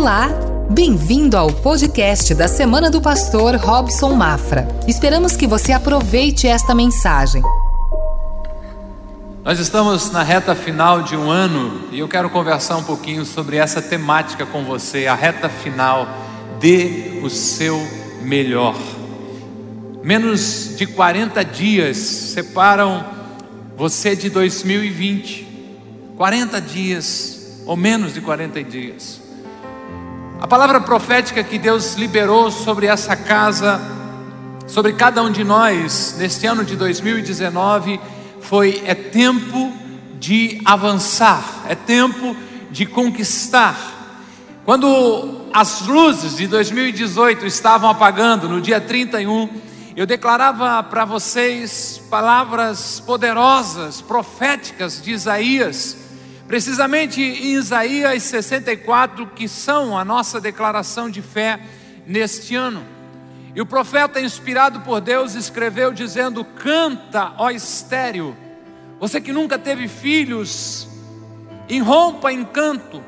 Olá! Bem-vindo ao podcast da Semana do Pastor Robson Mafra. Esperamos que você aproveite esta mensagem. Nós estamos na reta final de um ano e eu quero conversar um pouquinho sobre essa temática com você, a reta final. Dê o seu melhor. Menos de 40 dias separam você de 2020. 40 dias, ou menos de 40 dias. A palavra profética que Deus liberou sobre essa casa, sobre cada um de nós, neste ano de 2019, foi: é tempo de avançar, é tempo de conquistar. Quando as luzes de 2018 estavam apagando, no dia 31, eu declarava para vocês palavras poderosas, proféticas de Isaías precisamente em Isaías 64, que são a nossa declaração de fé neste ano. E o profeta, inspirado por Deus, escreveu dizendo: Canta, ó estéreo, você que nunca teve filhos, irrompa em canto,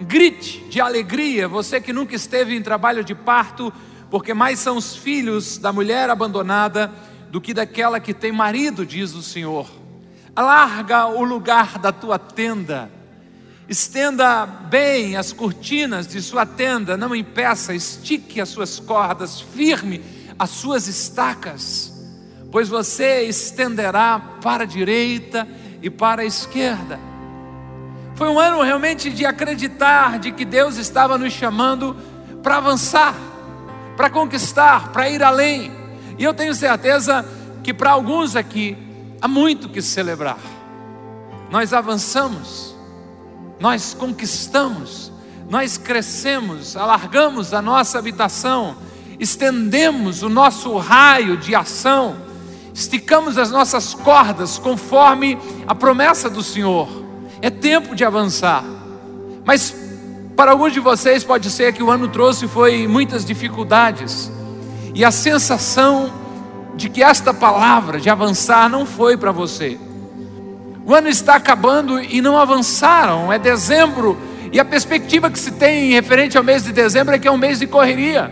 grite de alegria, você que nunca esteve em trabalho de parto, porque mais são os filhos da mulher abandonada do que daquela que tem marido, diz o Senhor. Alarga o lugar da tua tenda. Estenda bem as cortinas de sua tenda, não impeça, estique as suas cordas, firme as suas estacas, pois você estenderá para a direita e para a esquerda. Foi um ano realmente de acreditar de que Deus estava nos chamando para avançar, para conquistar, para ir além. E eu tenho certeza que para alguns aqui há muito que celebrar. Nós avançamos, nós conquistamos, nós crescemos, alargamos a nossa habitação, estendemos o nosso raio de ação, esticamos as nossas cordas conforme a promessa do Senhor. É tempo de avançar. Mas para alguns de vocês pode ser que o ano trouxe foi muitas dificuldades. E a sensação de que esta palavra de avançar não foi para você. O ano está acabando e não avançaram, é dezembro, e a perspectiva que se tem referente ao mês de dezembro é que é um mês de correria.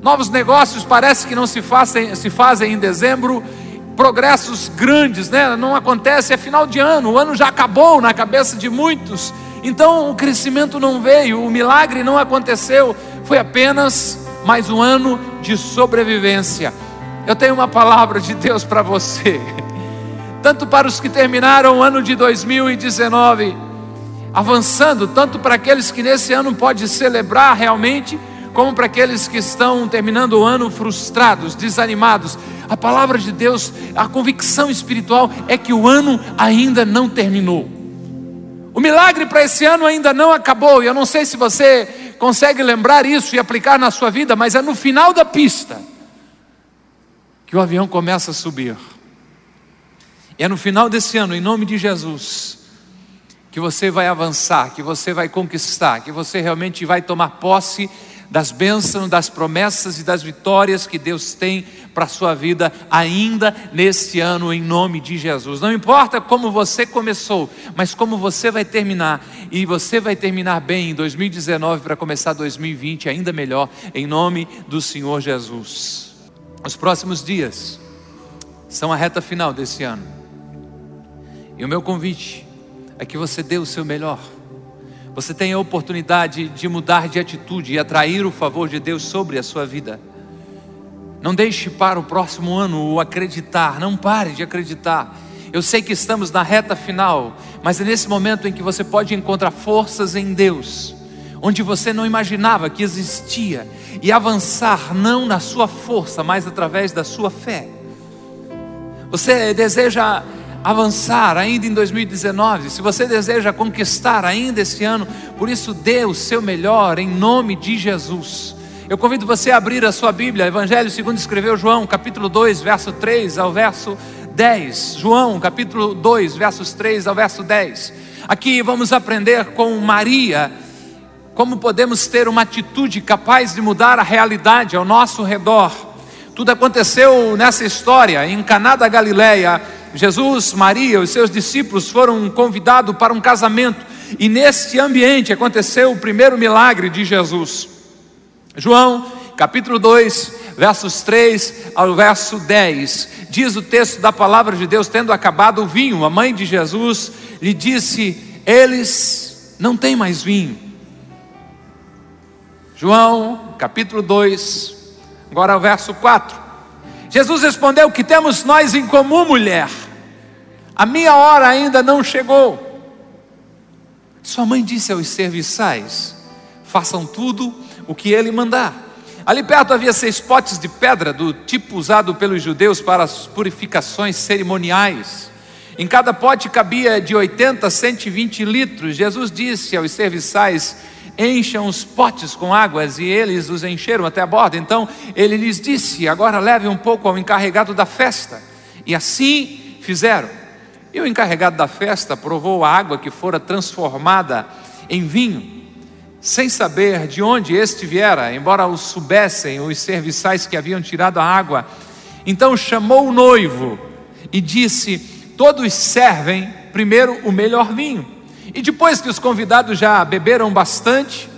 Novos negócios parece que não se fazem, se fazem em dezembro, progressos grandes, né? Não acontece, é final de ano, o ano já acabou na cabeça de muitos. Então o crescimento não veio, o milagre não aconteceu, foi apenas mais um ano de sobrevivência. Eu tenho uma palavra de Deus para você, tanto para os que terminaram o ano de 2019, avançando, tanto para aqueles que nesse ano pode celebrar realmente, como para aqueles que estão terminando o ano frustrados, desanimados. A palavra de Deus, a convicção espiritual é que o ano ainda não terminou. O milagre para esse ano ainda não acabou, e eu não sei se você consegue lembrar isso e aplicar na sua vida, mas é no final da pista que o avião começa a subir. É no final desse ano, em nome de Jesus, que você vai avançar, que você vai conquistar, que você realmente vai tomar posse das bênçãos, das promessas e das vitórias que Deus tem para a sua vida ainda neste ano, em nome de Jesus. Não importa como você começou, mas como você vai terminar, e você vai terminar bem em 2019 para começar 2020 ainda melhor, em nome do Senhor Jesus. Os próximos dias são a reta final desse ano. E o meu convite é que você dê o seu melhor. Você tenha a oportunidade de mudar de atitude e atrair o favor de Deus sobre a sua vida. Não deixe para o próximo ano o acreditar, não pare de acreditar. Eu sei que estamos na reta final, mas é nesse momento em que você pode encontrar forças em Deus onde você não imaginava que existia, e avançar não na sua força, mas através da sua fé. Você deseja avançar ainda em 2019, se você deseja conquistar ainda esse ano, por isso dê o seu melhor em nome de Jesus. Eu convido você a abrir a sua Bíblia, Evangelho segundo escreveu João, capítulo 2, verso 3 ao verso 10. João, capítulo 2, versos 3 ao verso 10. Aqui vamos aprender com Maria como podemos ter uma atitude capaz de mudar a realidade ao nosso redor. Tudo aconteceu nessa história, em Caná da Galileia. Jesus, Maria, os seus discípulos foram convidados para um casamento. e neste ambiente aconteceu o primeiro milagre de Jesus. João, capítulo 2, versos 3 ao verso 10. Diz o texto da palavra de Deus: tendo acabado o vinho, a mãe de Jesus lhe disse: Eles não têm mais vinho. João, capítulo 2, agora o verso 4. Jesus respondeu: Que temos nós em comum, mulher? A minha hora ainda não chegou. Sua mãe disse aos serviçais: Façam tudo o que ele mandar. Ali perto havia seis potes de pedra, do tipo usado pelos judeus para as purificações cerimoniais. Em cada pote cabia de 80 a 120 litros. Jesus disse aos serviçais: Encham os potes com águas, e eles os encheram até a borda. Então ele lhes disse: Agora leve um pouco ao encarregado da festa. E assim fizeram. E o encarregado da festa provou a água que fora transformada em vinho sem saber de onde este viera, embora o soubessem os serviçais que haviam tirado a água. Então chamou o noivo e disse: Todos servem primeiro o melhor vinho, e depois que os convidados já beberam bastante,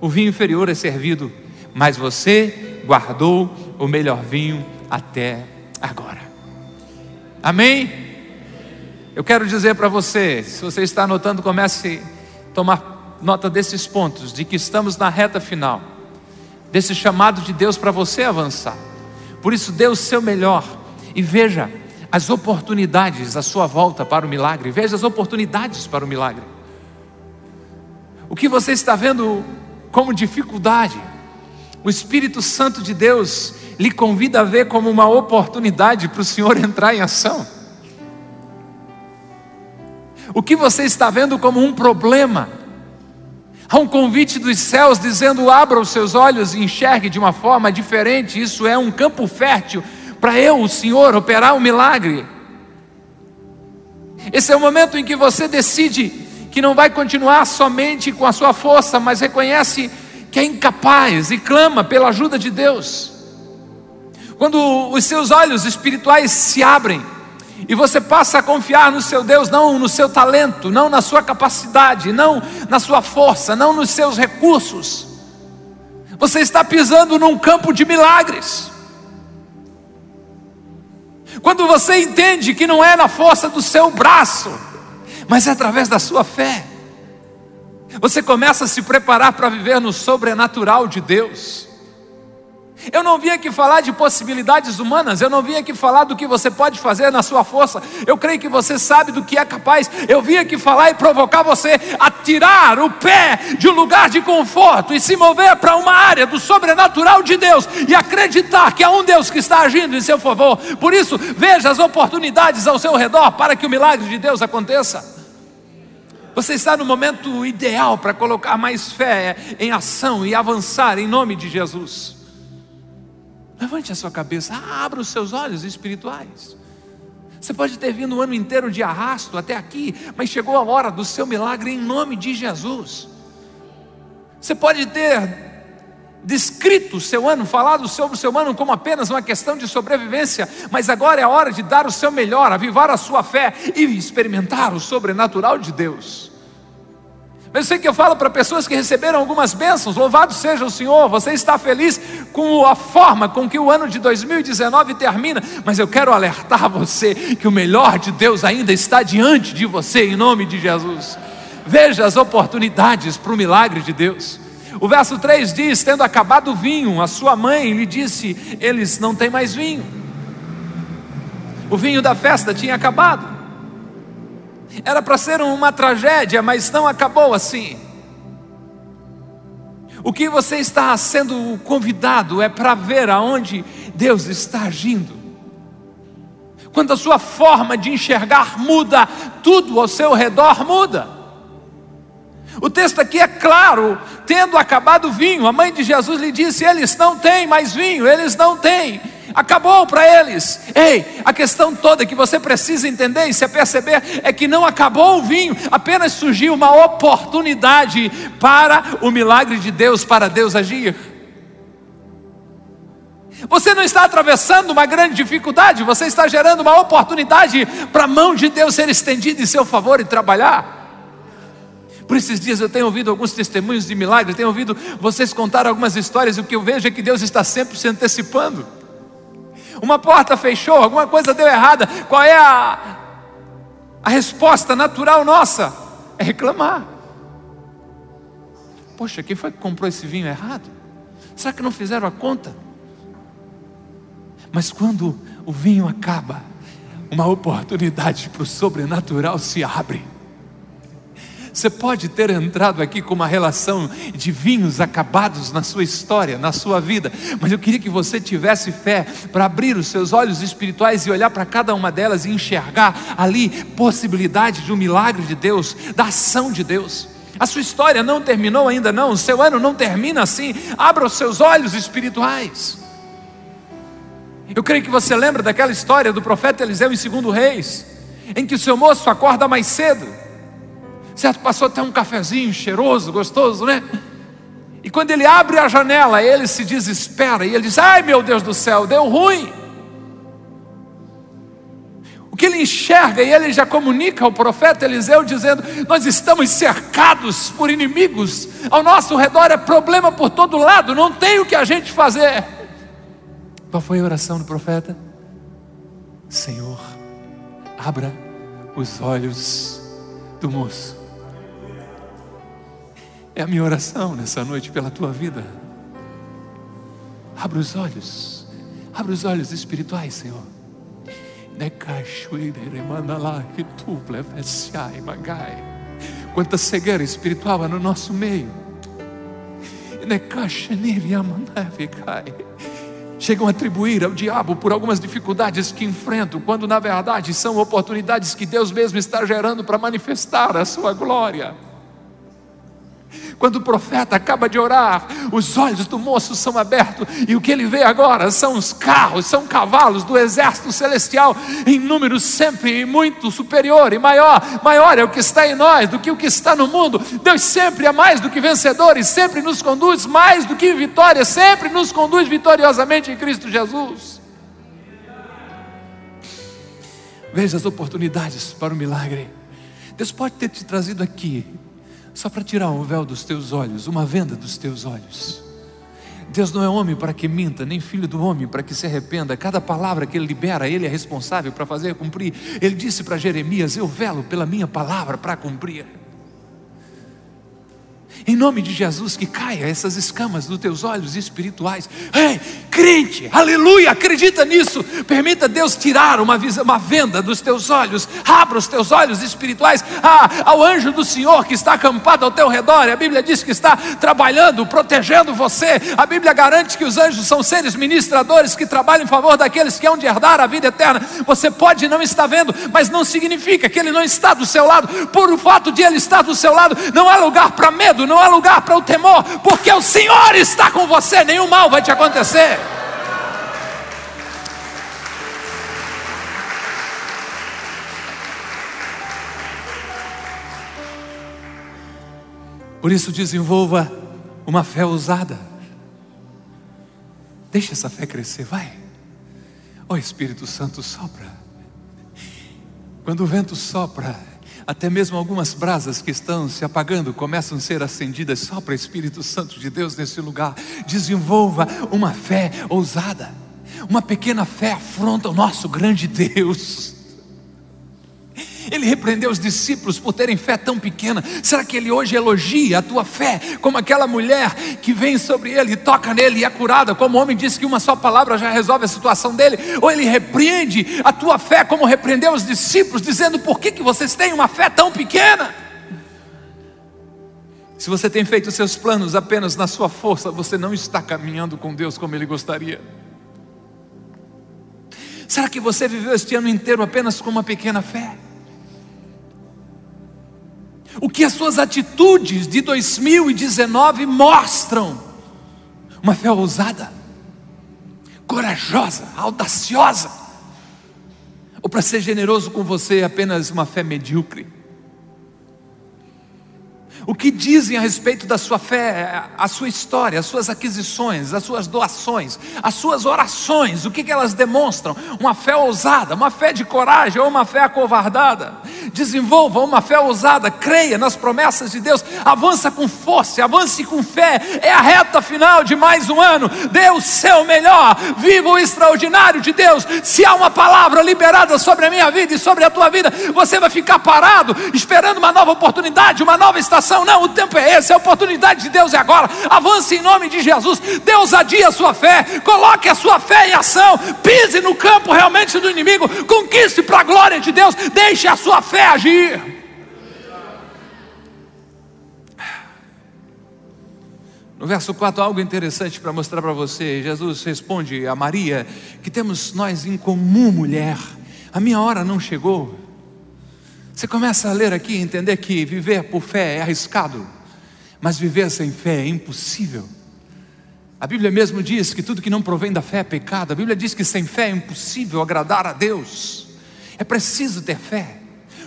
o vinho inferior é servido, mas você guardou o melhor vinho até agora. Amém? Eu quero dizer para você, se você está anotando, comece a tomar nota desses pontos, de que estamos na reta final, desse chamado de Deus para você avançar. Por isso, dê o seu melhor e veja as oportunidades à sua volta para o milagre, veja as oportunidades para o milagre. O que você está vendo como dificuldade, o Espírito Santo de Deus lhe convida a ver como uma oportunidade para o Senhor entrar em ação. O que você está vendo como um problema, Há um convite dos céus dizendo: abra os seus olhos e enxergue de uma forma diferente. Isso é um campo fértil para eu, o Senhor, operar um milagre. Esse é o momento em que você decide que não vai continuar somente com a sua força, mas reconhece que é incapaz e clama pela ajuda de Deus. Quando os seus olhos espirituais se abrem, e você passa a confiar no seu Deus, não no seu talento, não na sua capacidade, não na sua força, não nos seus recursos. Você está pisando num campo de milagres. Quando você entende que não é na força do seu braço, mas é através da sua fé, você começa a se preparar para viver no sobrenatural de Deus. Eu não vim aqui falar de possibilidades humanas, eu não vim aqui falar do que você pode fazer na sua força. Eu creio que você sabe do que é capaz. Eu vim aqui falar e provocar você a tirar o pé de um lugar de conforto e se mover para uma área do sobrenatural de Deus e acreditar que há um Deus que está agindo em seu favor. Por isso, veja as oportunidades ao seu redor para que o milagre de Deus aconteça. Você está no momento ideal para colocar mais fé em ação e avançar em nome de Jesus. Levante a sua cabeça, abra os seus olhos espirituais. Você pode ter vindo o ano inteiro de arrasto até aqui, mas chegou a hora do seu milagre em nome de Jesus. Você pode ter descrito o seu ano, falado sobre o seu ano como apenas uma questão de sobrevivência, mas agora é a hora de dar o seu melhor, avivar a sua fé e experimentar o sobrenatural de Deus. Eu sei que eu falo para pessoas que receberam algumas bênçãos, louvado seja o Senhor, você está feliz com a forma com que o ano de 2019 termina, mas eu quero alertar você que o melhor de Deus ainda está diante de você, em nome de Jesus. Veja as oportunidades para o milagre de Deus. O verso 3 diz: Tendo acabado o vinho, a sua mãe lhe disse: Eles não têm mais vinho. O vinho da festa tinha acabado. Era para ser uma tragédia, mas não acabou assim. O que você está sendo convidado é para ver aonde Deus está agindo. Quando a sua forma de enxergar muda, tudo ao seu redor muda. O texto aqui é claro, tendo acabado o vinho, a mãe de Jesus lhe disse: Eles não têm mais vinho, eles não têm acabou para eles. Ei, a questão toda que você precisa entender e se perceber é que não acabou o vinho, apenas surgiu uma oportunidade para o milagre de Deus, para Deus agir. Você não está atravessando uma grande dificuldade, você está gerando uma oportunidade para a mão de Deus ser estendida em seu favor e trabalhar. Por esses dias eu tenho ouvido alguns testemunhos de milagres, tenho ouvido vocês contar algumas histórias, e o que eu vejo é que Deus está sempre se antecipando. Uma porta fechou, alguma coisa deu errada. Qual é a, a resposta natural nossa? É reclamar. Poxa, quem foi que comprou esse vinho errado? Será que não fizeram a conta? Mas quando o vinho acaba, uma oportunidade para o sobrenatural se abre. Você pode ter entrado aqui com uma relação de vinhos acabados na sua história, na sua vida, mas eu queria que você tivesse fé para abrir os seus olhos espirituais e olhar para cada uma delas e enxergar ali possibilidade de um milagre de Deus, da ação de Deus. A sua história não terminou ainda não, o seu ano não termina assim. Abra os seus olhos espirituais. Eu creio que você lembra daquela história do profeta Eliseu em 2 Reis, em que o seu moço acorda mais cedo, certo? Passou até um cafezinho cheiroso, gostoso, né? E quando ele abre a janela, ele se desespera e ele diz: Ai meu Deus do céu, deu ruim. O que ele enxerga, e ele já comunica ao profeta Eliseu, dizendo: Nós estamos cercados por inimigos, ao nosso redor é problema por todo lado, não tem o que a gente fazer. Qual foi a oração do profeta? Senhor, abra os olhos do moço. É a minha oração nessa noite pela tua vida. Abra os olhos, abra os olhos espirituais, Senhor. Quanta cegueira espiritual há no nosso meio chegam a atribuir ao diabo por algumas dificuldades que enfrentam, quando na verdade são oportunidades que Deus mesmo está gerando para manifestar a sua glória. Quando o profeta acaba de orar, os olhos do moço são abertos e o que ele vê agora são os carros, são cavalos do exército celestial em número sempre muito superior e maior. Maior é o que está em nós do que o que está no mundo. Deus sempre é mais do que vencedor e sempre nos conduz mais do que vitória, sempre nos conduz vitoriosamente em Cristo Jesus. Veja as oportunidades para o milagre. Deus pode ter te trazido aqui só para tirar um véu dos teus olhos, uma venda dos teus olhos. Deus não é homem para que minta, nem filho do homem para que se arrependa. Cada palavra que ele libera, ele é responsável para fazer cumprir. Ele disse para Jeremias: Eu velo pela minha palavra para cumprir. Em nome de Jesus, que caia essas escamas dos teus olhos espirituais. Ei, crente, aleluia, acredita nisso. Permita Deus tirar uma, uma venda dos teus olhos. Abra os teus olhos espirituais ah, ao anjo do Senhor que está acampado ao teu redor. A Bíblia diz que está trabalhando, protegendo você. A Bíblia garante que os anjos são seres ministradores que trabalham em favor daqueles que hão de herdar a vida eterna. Você pode não estar vendo, mas não significa que ele não está do seu lado. Por o fato de ele estar do seu lado, não há lugar para medo não há lugar para o temor, porque o Senhor está com você, nenhum mal vai te acontecer. Por isso desenvolva uma fé ousada. Deixa essa fé crescer, vai. Ó oh, Espírito Santo sopra. Quando o vento sopra, até mesmo algumas brasas que estão se apagando começam a ser acendidas só para o Espírito Santo de Deus nesse lugar. Desenvolva uma fé ousada. Uma pequena fé afronta o nosso grande Deus. Ele repreendeu os discípulos por terem fé tão pequena. Será que ele hoje elogia a tua fé, como aquela mulher que vem sobre ele toca nele e é curada, como o homem disse que uma só palavra já resolve a situação dele? Ou ele repreende a tua fé, como repreendeu os discípulos, dizendo: por que, que vocês têm uma fé tão pequena? Se você tem feito seus planos apenas na sua força, você não está caminhando com Deus como Ele gostaria. Será que você viveu este ano inteiro apenas com uma pequena fé? O que as suas atitudes de 2019 mostram. Uma fé ousada, corajosa, audaciosa. Ou para ser generoso com você, apenas uma fé medíocre. O que dizem a respeito da sua fé, a sua história, as suas aquisições, as suas doações, as suas orações, o que, elas demonstram? Uma fé ousada, uma fé de coragem ou uma fé acovardada? Desenvolva uma fé ousada, creia nas promessas de Deus, avança com força, avance com fé. É a reta final de mais um ano. Dê o seu melhor, viva o extraordinário de Deus. Se há uma palavra liberada sobre a minha vida e sobre a tua vida, você vai ficar parado esperando uma nova oportunidade, uma nova estação. Não, o tempo é esse, a oportunidade de Deus é agora. Avance em nome de Jesus. Deus adia a sua fé, coloque a sua fé em ação, pise no campo realmente do inimigo, conquiste para a glória de Deus, deixe a sua fé agir. No verso 4, algo interessante para mostrar para você. Jesus responde a Maria: que temos nós em comum, mulher, a minha hora não chegou. Você começa a ler aqui e entender que viver por fé é arriscado, mas viver sem fé é impossível. A Bíblia mesmo diz que tudo que não provém da fé é pecado. A Bíblia diz que sem fé é impossível agradar a Deus. É preciso ter fé.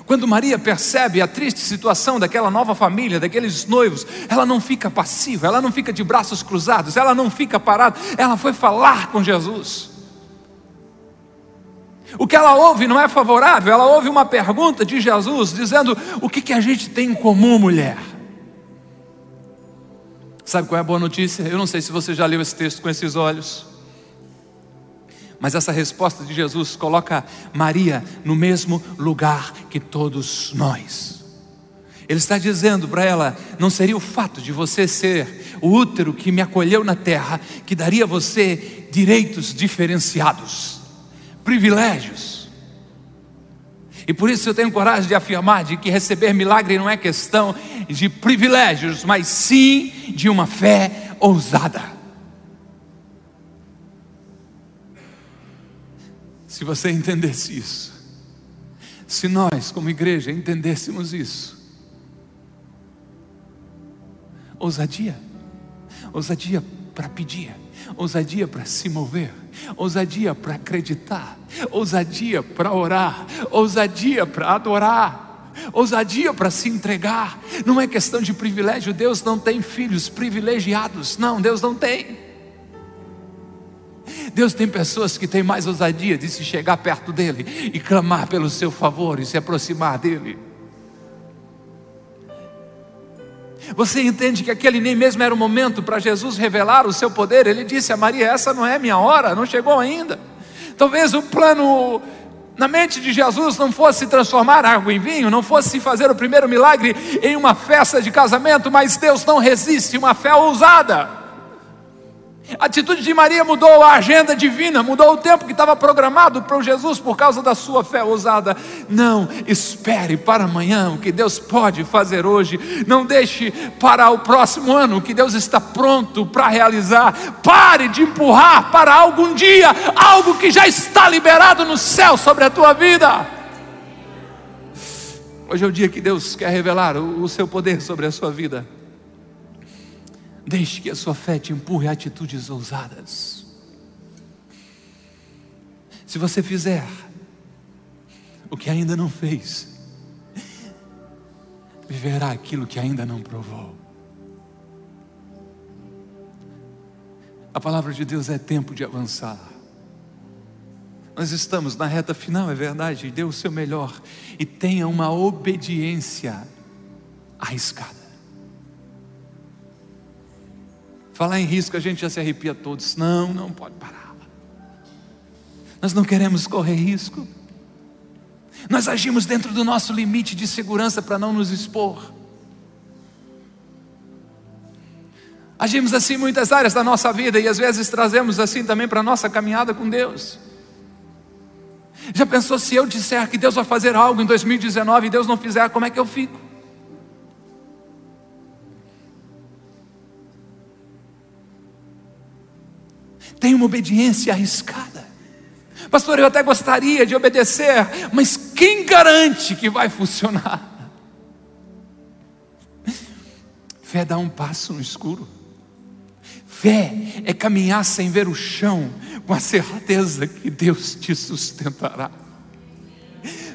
Quando Maria percebe a triste situação daquela nova família, daqueles noivos, ela não fica passiva, ela não fica de braços cruzados, ela não fica parada, ela foi falar com Jesus. O que ela ouve não é favorável, ela ouve uma pergunta de Jesus dizendo: O que, que a gente tem em comum, mulher? Sabe qual é a boa notícia? Eu não sei se você já leu esse texto com esses olhos. Mas essa resposta de Jesus coloca Maria no mesmo lugar que todos nós. Ele está dizendo para ela: não seria o fato de você ser o útero que me acolheu na terra que daria a você direitos diferenciados, privilégios. E por isso eu tenho coragem de afirmar de que receber milagre não é questão de privilégios, mas sim de uma fé ousada. Se você entendesse isso, se nós, como igreja, entendêssemos isso, ousadia, ousadia para pedir, ousadia para se mover, ousadia para acreditar, ousadia para orar, ousadia para adorar, ousadia para se entregar. Não é questão de privilégio, Deus não tem filhos privilegiados, não, Deus não tem. Deus tem pessoas que têm mais ousadia de se chegar perto dEle e clamar pelo seu favor e se aproximar dEle. Você entende que aquele nem mesmo era o momento para Jesus revelar o seu poder? Ele disse a Maria: Essa não é minha hora, não chegou ainda. Talvez o plano na mente de Jesus não fosse transformar água em vinho, não fosse fazer o primeiro milagre em uma festa de casamento, mas Deus não resiste uma fé ousada. A atitude de Maria mudou a agenda divina, mudou o tempo que estava programado para o Jesus por causa da sua fé ousada. Não espere para amanhã o que Deus pode fazer hoje. Não deixe para o próximo ano o que Deus está pronto para realizar. Pare de empurrar para algum dia algo que já está liberado no céu sobre a tua vida. Hoje é o dia que Deus quer revelar o seu poder sobre a sua vida. Deixe que a sua fé te empurre a atitudes ousadas. Se você fizer o que ainda não fez, viverá aquilo que ainda não provou. A palavra de Deus é tempo de avançar. Nós estamos na reta final, é verdade, dê o seu melhor e tenha uma obediência arriscada. Falar em risco, a gente já se arrepia todos. Não, não pode parar. Nós não queremos correr risco. Nós agimos dentro do nosso limite de segurança para não nos expor. Agimos assim em muitas áreas da nossa vida e às vezes trazemos assim também para a nossa caminhada com Deus. Já pensou se eu disser que Deus vai fazer algo em 2019 e Deus não fizer, como é que eu fico? Tem uma obediência arriscada. Pastor, eu até gostaria de obedecer, mas quem garante que vai funcionar? Fé dá um passo no escuro. Fé é caminhar sem ver o chão, com a certeza que Deus te sustentará.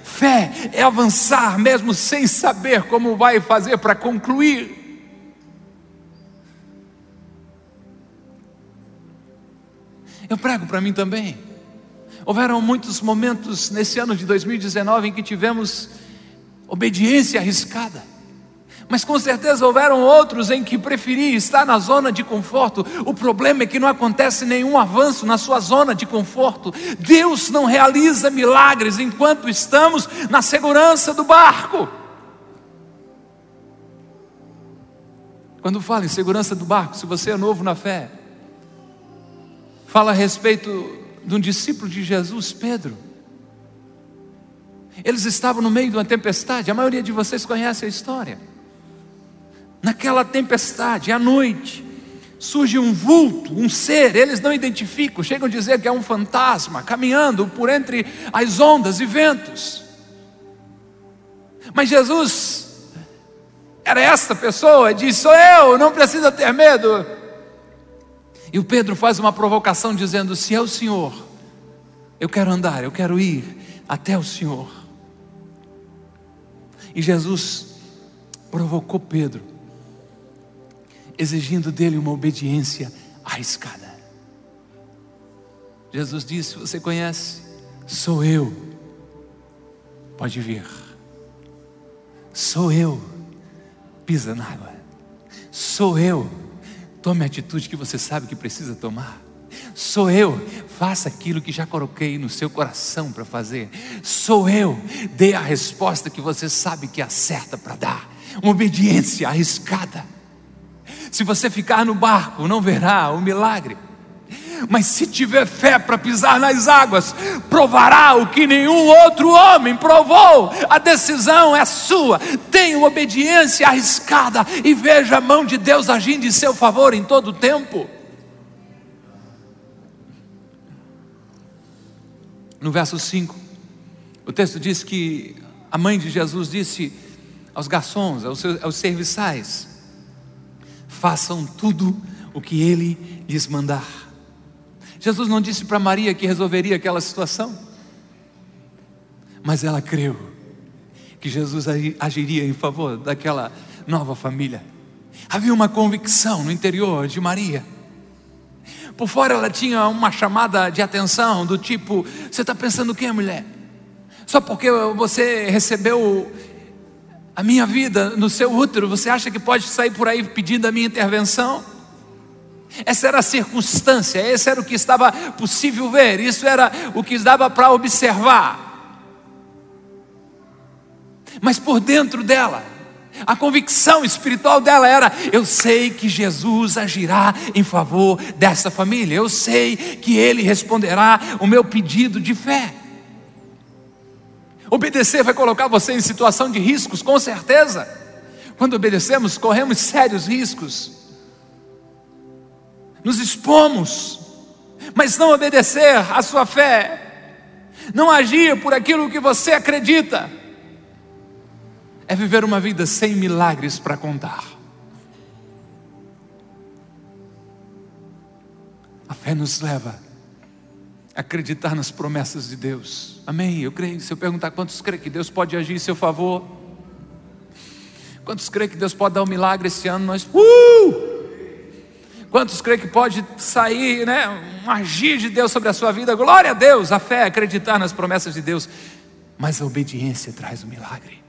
Fé é avançar mesmo sem saber como vai fazer para concluir. Eu prego para mim também. Houveram muitos momentos nesse ano de 2019 em que tivemos obediência arriscada. Mas com certeza houveram outros em que preferi estar na zona de conforto. O problema é que não acontece nenhum avanço na sua zona de conforto. Deus não realiza milagres enquanto estamos na segurança do barco. Quando fala em segurança do barco, se você é novo na fé, fala a respeito de um discípulo de Jesus, Pedro. Eles estavam no meio de uma tempestade, a maioria de vocês conhece a história. Naquela tempestade, à noite, surge um vulto, um ser, eles não identificam, chegam a dizer que é um fantasma caminhando por entre as ondas e ventos. Mas Jesus era essa pessoa, diz: Sou eu, não precisa ter medo. E o Pedro faz uma provocação dizendo: Se é o Senhor, eu quero andar, eu quero ir até o Senhor. E Jesus provocou Pedro exigindo dele uma obediência arriscada. Jesus disse: Você conhece? Sou eu. Pode vir. Sou eu. Pisa na água. Sou eu. Tome a atitude que você sabe que precisa tomar. Sou eu, faça aquilo que já coloquei no seu coração para fazer. Sou eu, dê a resposta que você sabe que é certa para dar. Uma obediência arriscada. Se você ficar no barco, não verá o milagre. Mas se tiver fé para pisar nas águas, provará o que nenhum outro homem provou. A decisão é sua. Tenha obediência arriscada e veja a mão de Deus agindo em seu favor em todo o tempo. No verso 5, o texto diz que a mãe de Jesus disse aos garçons, aos, seus, aos serviçais: façam tudo o que ele lhes mandar. Jesus não disse para Maria que resolveria aquela situação, mas ela creu que Jesus agiria em favor daquela nova família. Havia uma convicção no interior de Maria. Por fora ela tinha uma chamada de atenção do tipo: você está pensando o que, mulher? Só porque você recebeu a minha vida no seu útero, você acha que pode sair por aí pedindo a minha intervenção? Essa era a circunstância, esse era o que estava possível ver, isso era o que dava para observar. Mas por dentro dela, a convicção espiritual dela era: eu sei que Jesus agirá em favor dessa família, eu sei que Ele responderá o meu pedido de fé. Obedecer vai colocar você em situação de riscos, com certeza. Quando obedecemos, corremos sérios riscos. Nos expomos. Mas não obedecer à sua fé, não agir por aquilo que você acredita, é viver uma vida sem milagres para contar. A fé nos leva acreditar nas promessas de Deus. Amém? Eu creio. Se eu perguntar quantos creem que Deus pode agir em seu favor, quantos creem que Deus pode dar um milagre esse ano, nós. Uh! Quantos creem que pode sair, né, um agir de Deus sobre a sua vida? Glória a Deus, a fé, acreditar nas promessas de Deus. Mas a obediência traz o milagre.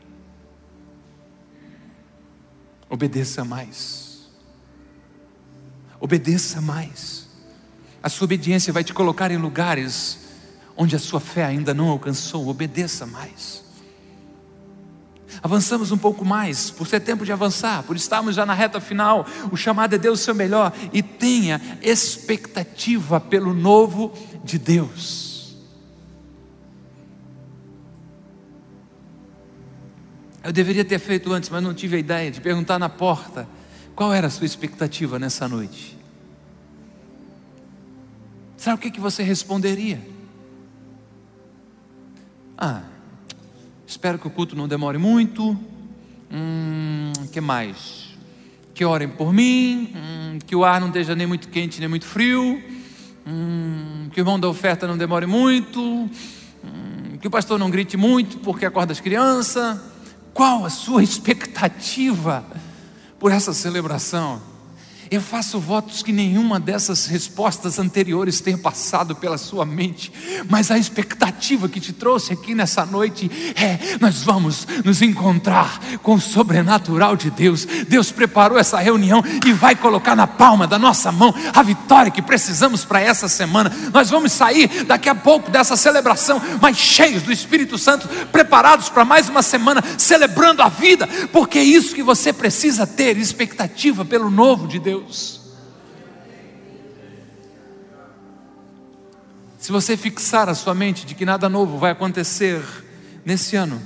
Obedeça mais. Obedeça mais. A sua obediência vai te colocar em lugares onde a sua fé ainda não alcançou. Obedeça mais. Avançamos um pouco mais, por ser tempo de avançar, por estarmos já na reta final. O chamado é Deus o seu melhor e tenha expectativa pelo novo de Deus. Eu deveria ter feito antes, mas não tive a ideia de perguntar na porta qual era a sua expectativa nessa noite. Sabe o que, que você responderia? Ah, espero que o culto não demore muito. Hum, que mais? Que orem por mim. Hum, que o ar não esteja nem muito quente nem muito frio. Hum, que o irmão da oferta não demore muito. Hum, que o pastor não grite muito porque acorda as crianças. Qual a sua expectativa por essa celebração? Eu faço votos que nenhuma dessas respostas anteriores tenha passado pela sua mente, mas a expectativa que te trouxe aqui nessa noite é: nós vamos nos encontrar com o sobrenatural de Deus. Deus preparou essa reunião e vai colocar na palma da nossa mão a vitória que precisamos para essa semana. Nós vamos sair daqui a pouco dessa celebração mais cheios do Espírito Santo, preparados para mais uma semana, celebrando a vida, porque é isso que você precisa ter expectativa pelo novo de Deus. Deus. Se você fixar a sua mente de que nada novo vai acontecer nesse ano,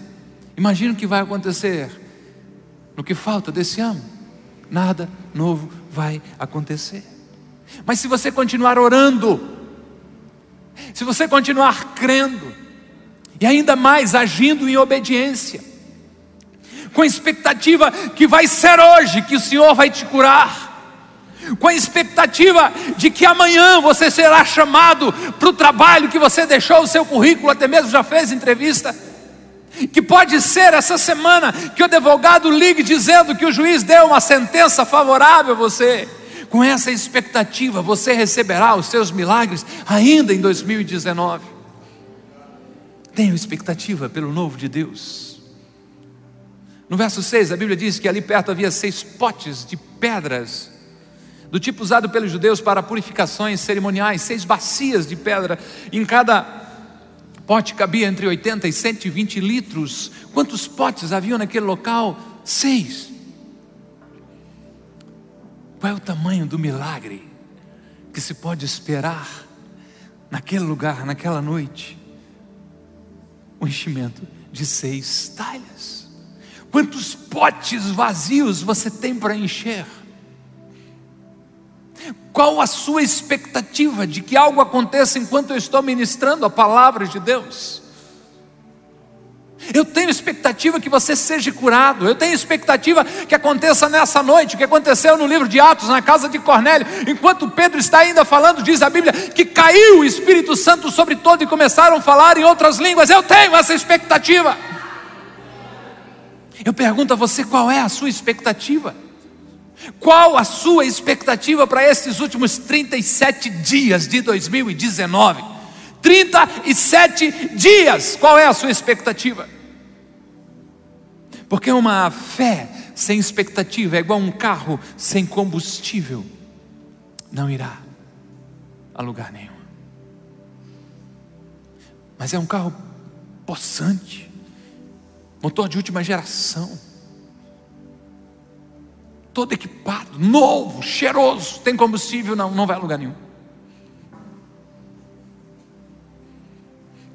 imagine o que vai acontecer no que falta desse ano. Nada novo vai acontecer. Mas se você continuar orando, se você continuar crendo, e ainda mais agindo em obediência, com a expectativa que vai ser hoje que o Senhor vai te curar, com a expectativa de que amanhã você será chamado para o trabalho que você deixou o seu currículo, até mesmo já fez entrevista. Que pode ser essa semana que o advogado ligue dizendo que o juiz deu uma sentença favorável a você. Com essa expectativa, você receberá os seus milagres ainda em 2019. Tenha expectativa pelo novo de Deus. No verso 6, a Bíblia diz que ali perto havia seis potes de pedras do tipo usado pelos judeus para purificações cerimoniais, seis bacias de pedra, em cada pote cabia entre 80 e 120 litros. Quantos potes haviam naquele local? Seis. Qual é o tamanho do milagre que se pode esperar naquele lugar, naquela noite? O enchimento de seis talhas. Quantos potes vazios você tem para encher? Qual a sua expectativa de que algo aconteça enquanto eu estou ministrando a palavra de Deus? Eu tenho expectativa que você seja curado. Eu tenho expectativa que aconteça nessa noite, o que aconteceu no livro de Atos, na casa de Cornélio. Enquanto Pedro está ainda falando, diz a Bíblia, que caiu o Espírito Santo sobre todo e começaram a falar em outras línguas. Eu tenho essa expectativa. Eu pergunto a você qual é a sua expectativa? Qual a sua expectativa para esses últimos 37 dias de 2019? 37 dias, qual é a sua expectativa? Porque uma fé sem expectativa é igual um carro sem combustível, não irá a lugar nenhum. Mas é um carro possante, motor de última geração todo equipado, novo, cheiroso, tem combustível, não, não vai a lugar nenhum.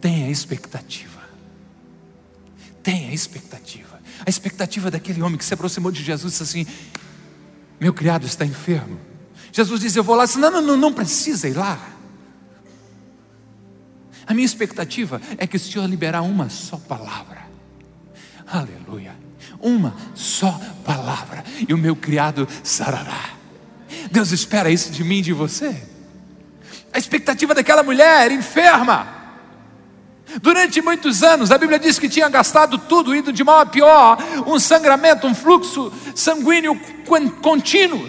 Tenha expectativa. Tenha expectativa. A expectativa daquele homem que se aproximou de Jesus disse assim: Meu criado está enfermo. Jesus disse: Eu vou lá. Disse, não, não, não, não precisa ir lá. A minha expectativa é que o Senhor liberar uma só palavra. Aleluia uma só palavra e o meu criado sarará. Deus espera isso de mim e de você. A expectativa daquela mulher enferma, durante muitos anos, a Bíblia diz que tinha gastado tudo, indo de mal a pior, um sangramento, um fluxo sanguíneo contínuo,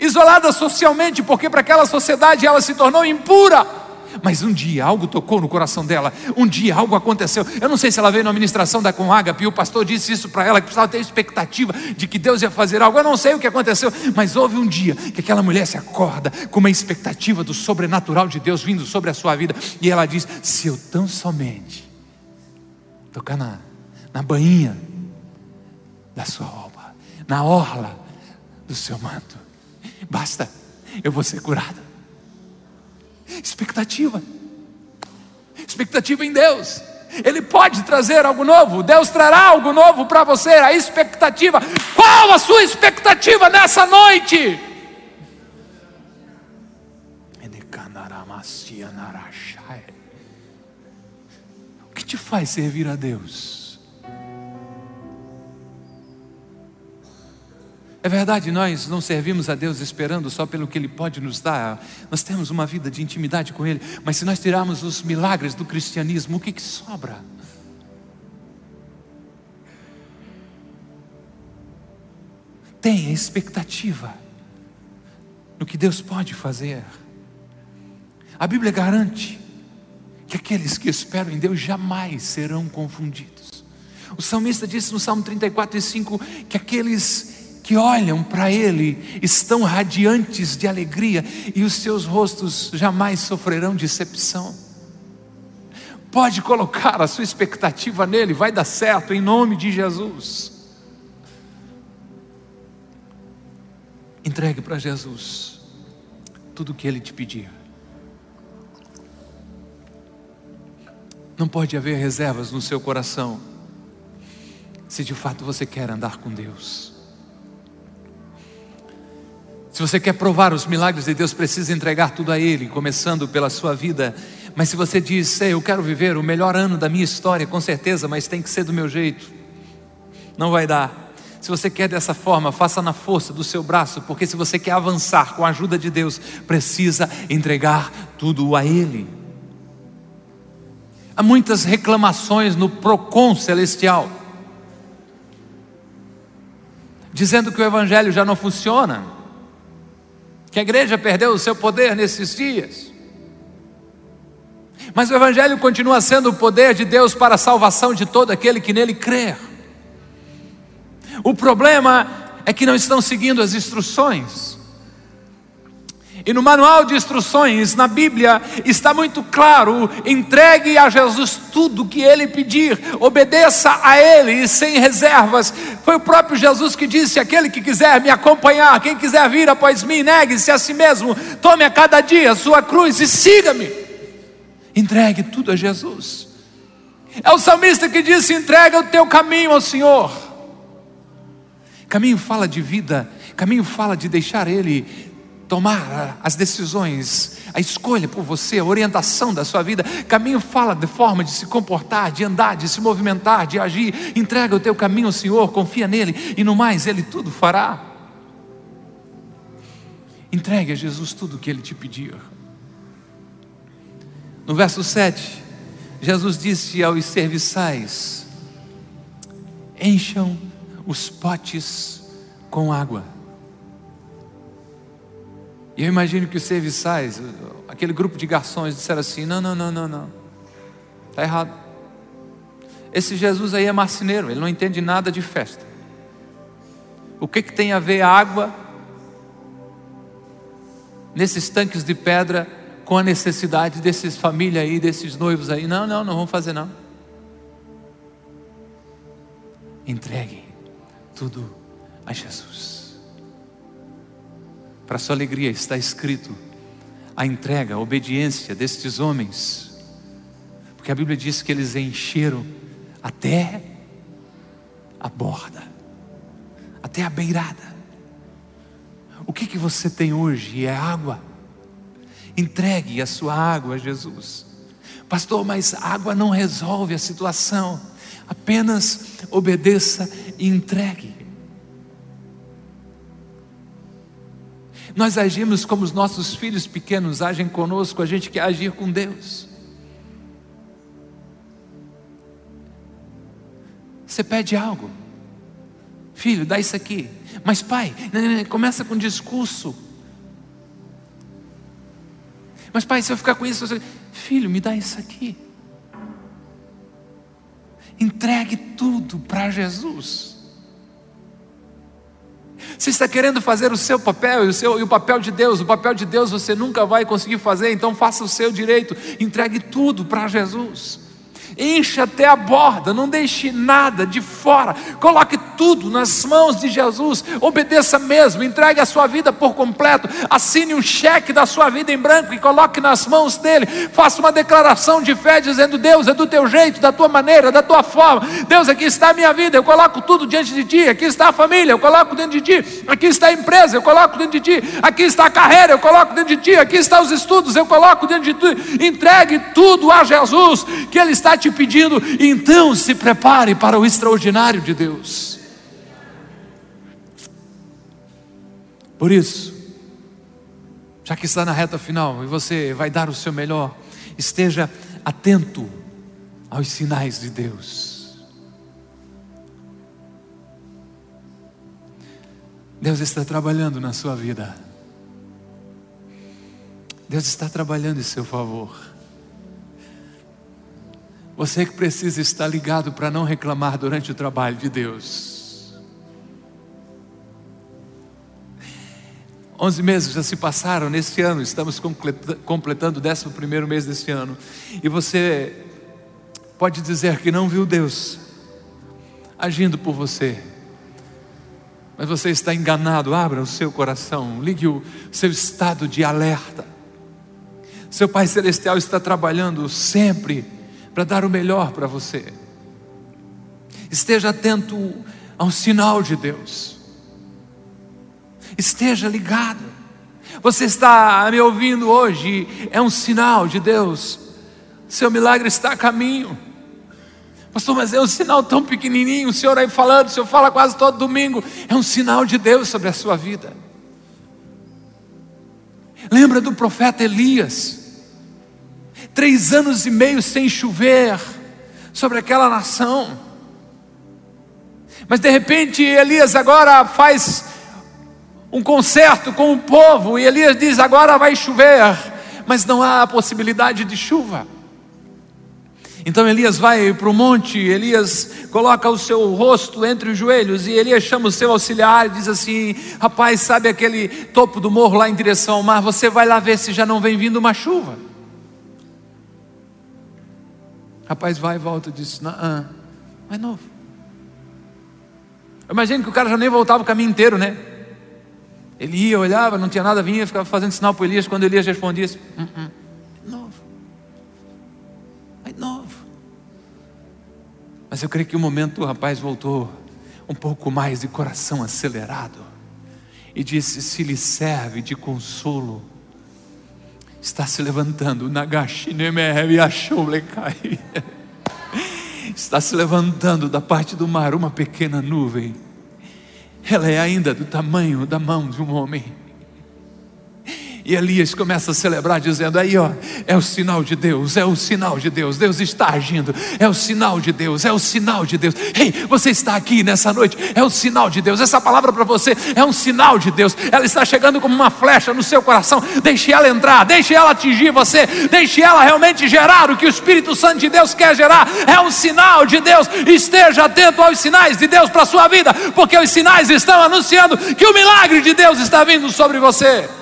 isolada socialmente, porque para aquela sociedade ela se tornou impura. Mas um dia algo tocou no coração dela, um dia algo aconteceu. Eu não sei se ela veio na ministração da Conagape e o pastor disse isso para ela, que precisava ter expectativa de que Deus ia fazer algo. Eu não sei o que aconteceu, mas houve um dia que aquela mulher se acorda com uma expectativa do sobrenatural de Deus vindo sobre a sua vida. E ela diz: Se eu tão somente tocar na, na bainha da sua roupa, na orla do seu manto, basta, eu vou ser curada. Expectativa. Expectativa em Deus. Ele pode trazer algo novo. Deus trará algo novo para você. A expectativa. Qual a sua expectativa nessa noite? O que te faz servir a Deus? É verdade, nós não servimos a Deus esperando só pelo que Ele pode nos dar, nós temos uma vida de intimidade com Ele, mas se nós tirarmos os milagres do cristianismo, o que, que sobra? Tenha expectativa no que Deus pode fazer. A Bíblia garante que aqueles que esperam em Deus jamais serão confundidos. O salmista disse no Salmo 34 e 5 que aqueles que olham para Ele estão radiantes de alegria e os seus rostos jamais sofrerão decepção. Pode colocar a sua expectativa nele, vai dar certo em nome de Jesus. Entregue para Jesus tudo o que Ele te pedir. Não pode haver reservas no seu coração, se de fato você quer andar com Deus. Se você quer provar os milagres de Deus, precisa entregar tudo a Ele, começando pela sua vida. Mas se você diz, eu quero viver o melhor ano da minha história, com certeza, mas tem que ser do meu jeito, não vai dar. Se você quer dessa forma, faça na força do seu braço, porque se você quer avançar com a ajuda de Deus, precisa entregar tudo a Ele. Há muitas reclamações no PROCON celestial, dizendo que o Evangelho já não funciona, que a igreja perdeu o seu poder nesses dias. Mas o Evangelho continua sendo o poder de Deus para a salvação de todo aquele que nele crer. O problema é que não estão seguindo as instruções. E no manual de instruções, na Bíblia, está muito claro: entregue a Jesus tudo que ele pedir, obedeça a ele sem reservas. Foi o próprio Jesus que disse: aquele que quiser me acompanhar, quem quiser vir após mim, negue-se a si mesmo, tome a cada dia a sua cruz e siga-me. Entregue tudo a Jesus. É o salmista que disse: entrega o teu caminho ao Senhor. Caminho fala de vida, caminho fala de deixar Ele tomar as decisões, a escolha por você, a orientação da sua vida. Caminho fala de forma de se comportar, de andar, de se movimentar, de agir. Entrega o teu caminho ao Senhor, confia nele e no mais Ele tudo fará. Entregue a Jesus tudo o que Ele te pedir. No verso 7, Jesus disse aos serviçais: Encham os potes com água. E eu imagino que os serviçais, aquele grupo de garçons, disseram assim: não, não, não, não, não, está errado. Esse Jesus aí é marceneiro, ele não entende nada de festa. O que, que tem a ver água nesses tanques de pedra com a necessidade desses família aí, desses noivos aí? Não, não, não vamos fazer não. Entregue tudo a Jesus. Para sua alegria está escrito a entrega, a obediência destes homens, porque a Bíblia diz que eles encheram até a borda, até a beirada. O que, que você tem hoje é água. Entregue a sua água a Jesus. Pastor, mas água não resolve a situação. Apenas obedeça e entregue. Nós agimos como os nossos filhos pequenos agem conosco, a gente quer agir com Deus. Você pede algo, filho, dá isso aqui. Mas pai, começa com discurso. Mas pai, se eu ficar com isso, você... filho, me dá isso aqui. Entregue tudo para Jesus. Você está querendo fazer o seu papel e o, seu, e o papel de Deus. O papel de Deus você nunca vai conseguir fazer, então faça o seu direito. Entregue tudo para Jesus. Encha até a borda, não deixe nada de fora. Coloque tudo nas mãos de Jesus. Obedeça mesmo, entregue a sua vida por completo. Assine um cheque da sua vida em branco e coloque nas mãos dele. Faça uma declaração de fé dizendo: Deus, é do teu jeito, da tua maneira, da tua forma. Deus, aqui está a minha vida, eu coloco tudo diante de ti. Aqui está a família, eu coloco dentro de ti. Aqui está a empresa, eu coloco dentro de ti. Aqui está a carreira, eu coloco dentro de ti. Aqui estão os estudos, eu coloco dentro de ti. Entregue tudo a Jesus, que Ele está te te pedindo, então se prepare para o extraordinário de Deus. Por isso, já que está na reta final e você vai dar o seu melhor, esteja atento aos sinais de Deus. Deus está trabalhando na sua vida. Deus está trabalhando em seu favor. Você que precisa estar ligado para não reclamar durante o trabalho de Deus. Onze meses já se passaram nesse ano, estamos completando o décimo primeiro mês desse ano. E você pode dizer que não viu Deus agindo por você. Mas você está enganado, abra o seu coração, ligue o seu estado de alerta. Seu Pai Celestial está trabalhando sempre para dar o melhor para você. Esteja atento ao sinal de Deus. Esteja ligado. Você está me ouvindo hoje, é um sinal de Deus. Seu milagre está a caminho. Pastor, mas é um sinal tão pequenininho, o senhor aí falando, o senhor fala quase todo domingo. É um sinal de Deus sobre a sua vida. Lembra do profeta Elias? Três anos e meio sem chover sobre aquela nação. Mas de repente Elias agora faz um concerto com o povo, e Elias diz: agora vai chover, mas não há possibilidade de chuva. Então Elias vai para o monte, Elias coloca o seu rosto entre os joelhos e Elias chama o seu auxiliar e diz assim: Rapaz, sabe aquele topo do morro lá em direção ao mar? Você vai lá ver se já não vem vindo uma chuva. Rapaz, vai e volta e diz: Não, mais novo. Imagina que o cara já nem voltava o caminho inteiro, né? Ele ia, olhava, não tinha nada, vinha, ficava fazendo sinal para Elias. Quando Elias respondia, -uh, novo, mais novo. Mas eu creio que o momento o rapaz voltou um pouco mais de coração acelerado e disse: Se lhe serve de consolo, está se levantando, está se levantando da parte do mar uma pequena nuvem, ela é ainda do tamanho da mão de um homem e Elias começa a celebrar, dizendo: Aí, ó, é o sinal de Deus, é o sinal de Deus, Deus está agindo, é o sinal de Deus, é o sinal de Deus. Ei, você está aqui nessa noite, é o sinal de Deus. Essa palavra para você é um sinal de Deus, ela está chegando como uma flecha no seu coração. Deixe ela entrar, deixe ela atingir você, deixe ela realmente gerar o que o Espírito Santo de Deus quer gerar. É um sinal de Deus. Esteja atento aos sinais de Deus para a sua vida, porque os sinais estão anunciando que o milagre de Deus está vindo sobre você.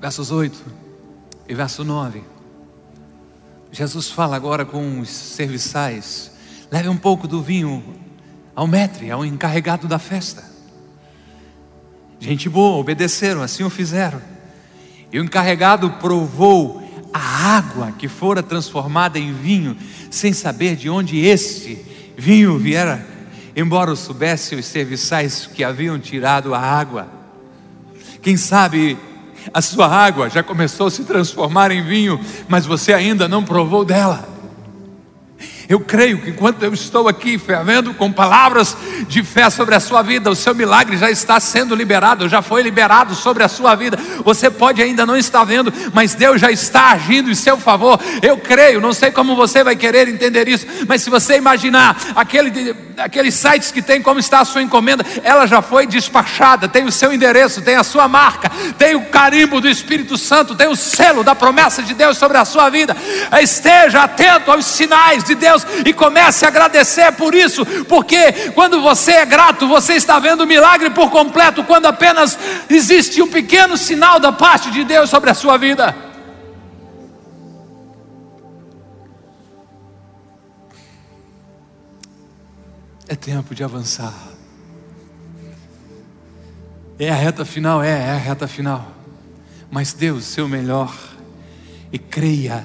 Versos 8 e verso 9. Jesus fala agora com os serviçais: leve um pouco do vinho ao metre, ao encarregado da festa. Gente boa, obedeceram, assim o fizeram. E o encarregado provou a água que fora transformada em vinho, sem saber de onde esse vinho viera, embora soubesse os serviçais que haviam tirado a água. Quem sabe a sua água já começou a se transformar em vinho, mas você ainda não provou dela. Eu creio que enquanto eu estou aqui fervendo com palavras de fé sobre a sua vida, o seu milagre já está sendo liberado, já foi liberado sobre a sua vida. Você pode ainda não estar vendo, mas Deus já está agindo em seu favor. Eu creio, não sei como você vai querer entender isso, mas se você imaginar aquele, aqueles sites que tem como está a sua encomenda, ela já foi despachada, tem o seu endereço, tem a sua marca, tem o carimbo do Espírito Santo, tem o selo da promessa de Deus sobre a sua vida. Esteja atento aos sinais de Deus e comece a agradecer por isso, porque quando você é grato, você está vendo o milagre por completo, quando apenas existe um pequeno sinal da parte de Deus sobre a sua vida. É tempo de avançar. É a reta final, é, é a reta final. Mas Deus, seu melhor, e creia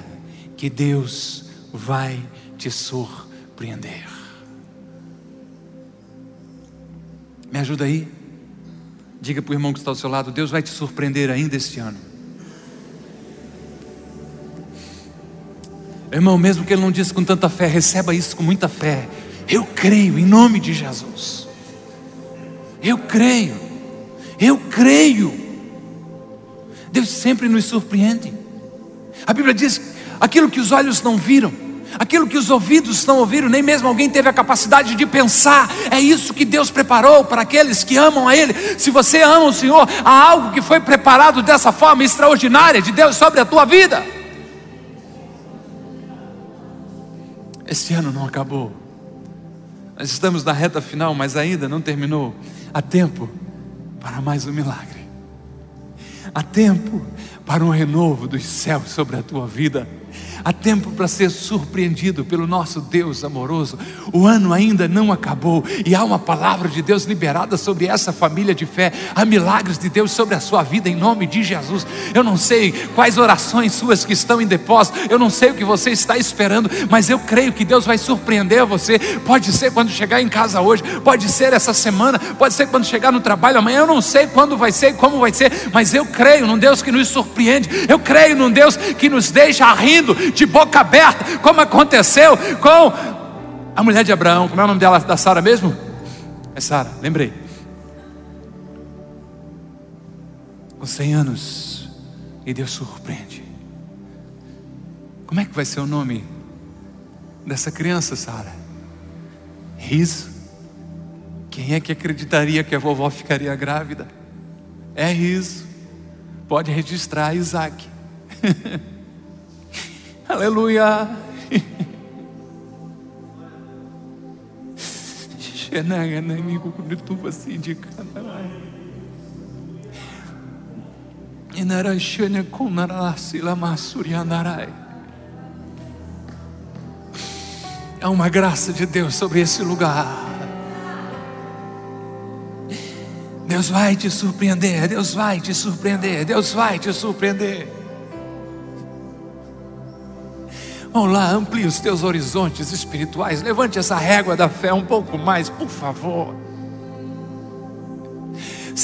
que Deus vai te surpreender. Me ajuda aí? Diga para o irmão que está ao seu lado: Deus vai te surpreender ainda este ano. Irmão, mesmo que ele não disse com tanta fé, receba isso com muita fé. Eu creio em nome de Jesus. Eu creio. Eu creio. Deus sempre nos surpreende. A Bíblia diz: aquilo que os olhos não viram, aquilo que os ouvidos não ouviram, nem mesmo alguém teve a capacidade de pensar. É isso que Deus preparou para aqueles que amam a Ele. Se você ama o Senhor, há algo que foi preparado dessa forma extraordinária de Deus sobre a tua vida. Este ano não acabou. Nós estamos na reta final, mas ainda não terminou. Há tempo para mais um milagre. Há tempo para um renovo dos céus sobre a tua vida. Há tempo para ser surpreendido pelo nosso Deus amoroso. O ano ainda não acabou e há uma palavra de Deus liberada sobre essa família de fé. Há milagres de Deus sobre a sua vida em nome de Jesus. Eu não sei quais orações suas que estão em depósito, eu não sei o que você está esperando, mas eu creio que Deus vai surpreender você. Pode ser quando chegar em casa hoje, pode ser essa semana, pode ser quando chegar no trabalho amanhã. Eu não sei quando vai ser, como vai ser, mas eu creio num Deus que nos surpreende. Eu creio num Deus que nos deixa rindo de boca aberta, como aconteceu com a mulher de Abraão. Como é o nome dela, da Sara mesmo? É Sara, lembrei. Com 100 anos, e Deus surpreende. Como é que vai ser o nome dessa criança, Sara? Riso. Quem é que acreditaria que a vovó ficaria grávida? É riso. Pode registrar Isaac. Aleluia. Há uma graça de Deus sobre esse lugar. Deus vai te surpreender, Deus vai te surpreender, Deus vai te surpreender. Vamos lá, amplie os teus horizontes espirituais. Levante essa régua da fé um pouco mais, por favor.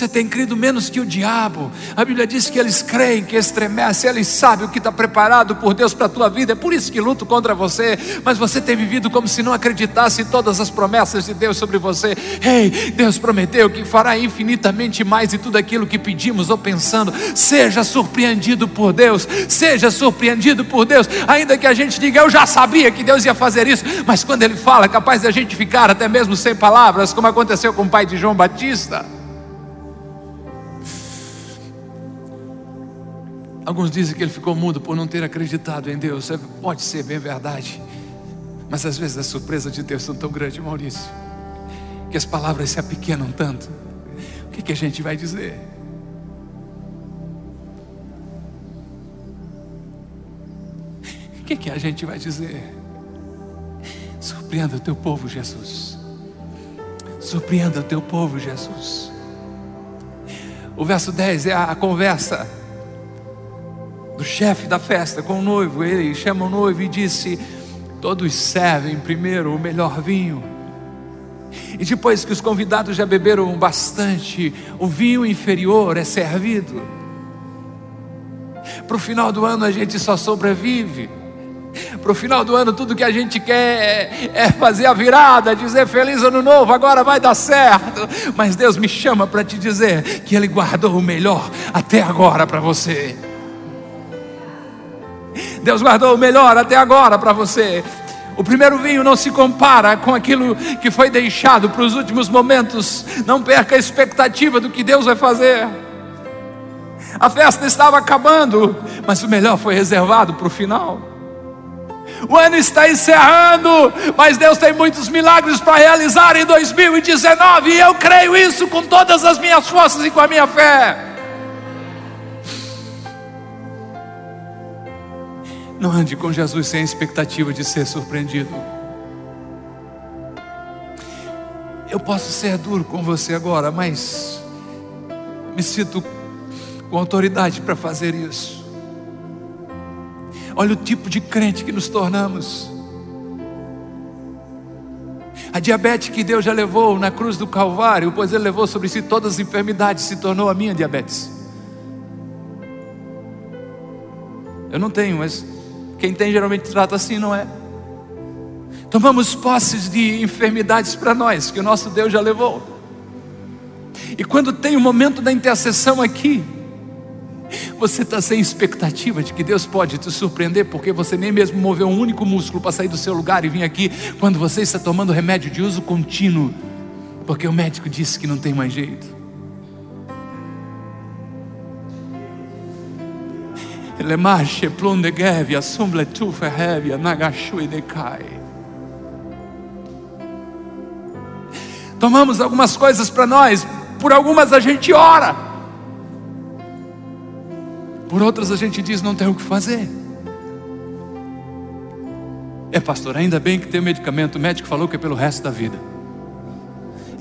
Você tem crido menos que o diabo. A Bíblia diz que eles creem, que estremecem, eles sabem o que está preparado por Deus para a tua vida. É por isso que luto contra você. Mas você tem vivido como se não acreditasse em todas as promessas de Deus sobre você. Ei, Deus prometeu que fará infinitamente mais de tudo aquilo que pedimos ou pensando. Seja surpreendido por Deus. Seja surpreendido por Deus. Ainda que a gente diga, eu já sabia que Deus ia fazer isso. Mas quando Ele fala, capaz de a gente ficar até mesmo sem palavras, como aconteceu com o pai de João Batista. Alguns dizem que ele ficou mudo por não ter acreditado em Deus. É, pode ser bem verdade. Mas às vezes as surpresas de Deus são tão grandes, Maurício, que as palavras se apequenam tanto. O que, que a gente vai dizer? O que, que a gente vai dizer? Surpreenda o teu povo, Jesus. Surpreenda o teu povo, Jesus. O verso 10 é a conversa do chefe da festa com o noivo. Ele chama o noivo e disse: Todos servem primeiro o melhor vinho. E depois que os convidados já beberam bastante, o vinho inferior é servido. Para o final do ano a gente só sobrevive. Para o final do ano, tudo que a gente quer é, fazer a virada, dizer feliz ano novo, agora vai dar certo. Mas Deus me chama para te dizer que Ele guardou o melhor até agora para você. Deus guardou o melhor até agora para você. O primeiro vinho não se compara com aquilo que foi deixado para os últimos momentos. Não perca a expectativa do que Deus vai fazer. A festa estava acabando, mas o melhor foi reservado para o final. O ano está encerrando, mas Deus tem muitos milagres para realizar em 2019 e eu creio isso com todas as minhas forças e com a minha fé. Não ande com Jesus sem a expectativa de ser surpreendido. Eu posso ser duro com você agora, mas me sinto com autoridade para fazer isso. Olha o tipo de crente que nos tornamos. A diabetes que Deus já levou na cruz do Calvário, pois Ele levou sobre si todas as enfermidades, se tornou a minha diabetes. Eu não tenho, mas quem tem geralmente trata assim, não é? Tomamos posses de enfermidades para nós, que o nosso Deus já levou. E quando tem o momento da intercessão aqui, Você está sem expectativa de que Deus pode te surpreender, porque você nem mesmo moveu um único músculo para sair do seu lugar e vir aqui quando você está tomando remédio de uso contínuo, porque o médico disse que não tem mais jeito. Lemashe plondegevia, sumble tu ferrevia, nagashui decai. Tomamos algumas coisas para nós, por algumas a gente ora, por outras a gente diz não tem o que fazer. É, pastor, ainda bem que tem o medicamento, o médico falou que é pelo resto da vida.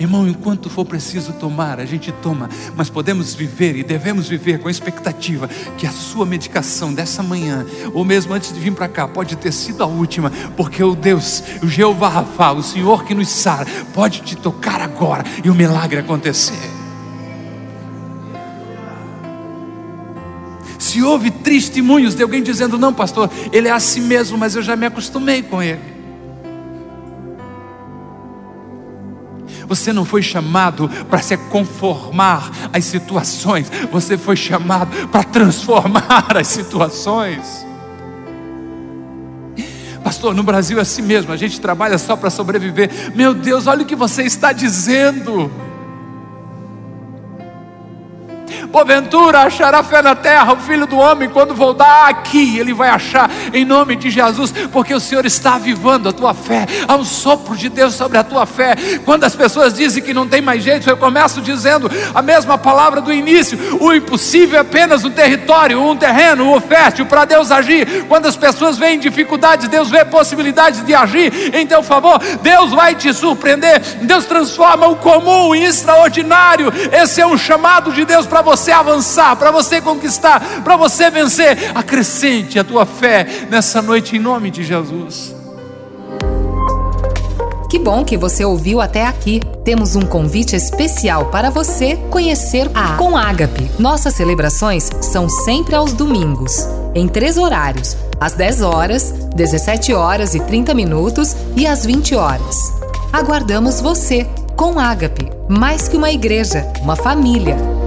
Irmão, enquanto for preciso tomar, a gente toma, mas podemos viver e devemos viver com a expectativa que a sua medicação dessa manhã, ou mesmo antes de vir para cá, pode ter sido a última, porque o Deus, o Jeová Rafa, o Senhor que nos sara, pode te tocar agora e o milagre acontecer. Se houve testemunhos de alguém dizendo, não, pastor, ele é assim mesmo, mas eu já me acostumei com ele. Você não foi chamado para se conformar às situações, você foi chamado para transformar as situações. Pastor, no Brasil é assim mesmo, a gente trabalha só para sobreviver. Meu Deus, olha o que você está dizendo. Porventura achará fé na terra o filho do homem quando voltar aqui, ele vai achar em nome de Jesus, porque o Senhor está avivando a tua fé. Há um sopro de Deus sobre a tua fé. Quando as pessoas dizem que não tem mais jeito, eu começo dizendo a mesma palavra do início: o impossível é apenas um território, um terreno, um fértil para Deus agir. Quando as pessoas veem dificuldades, Deus vê possibilidades de agir em teu favor. Deus vai te surpreender. Deus transforma o comum em extraordinário. Esse é um chamado de Deus para você você avançar, para você conquistar, para você vencer. Acrescente a tua fé nessa noite em nome de Jesus. Que bom que você ouviu até aqui. Temos um convite especial para você conhecer a Com Ágape. Nossas celebrações são sempre aos domingos, em três horários: às 10 horas, 17 horas e 30 minutos e às 20 horas. Aguardamos você com Ágape, mais que uma igreja, uma família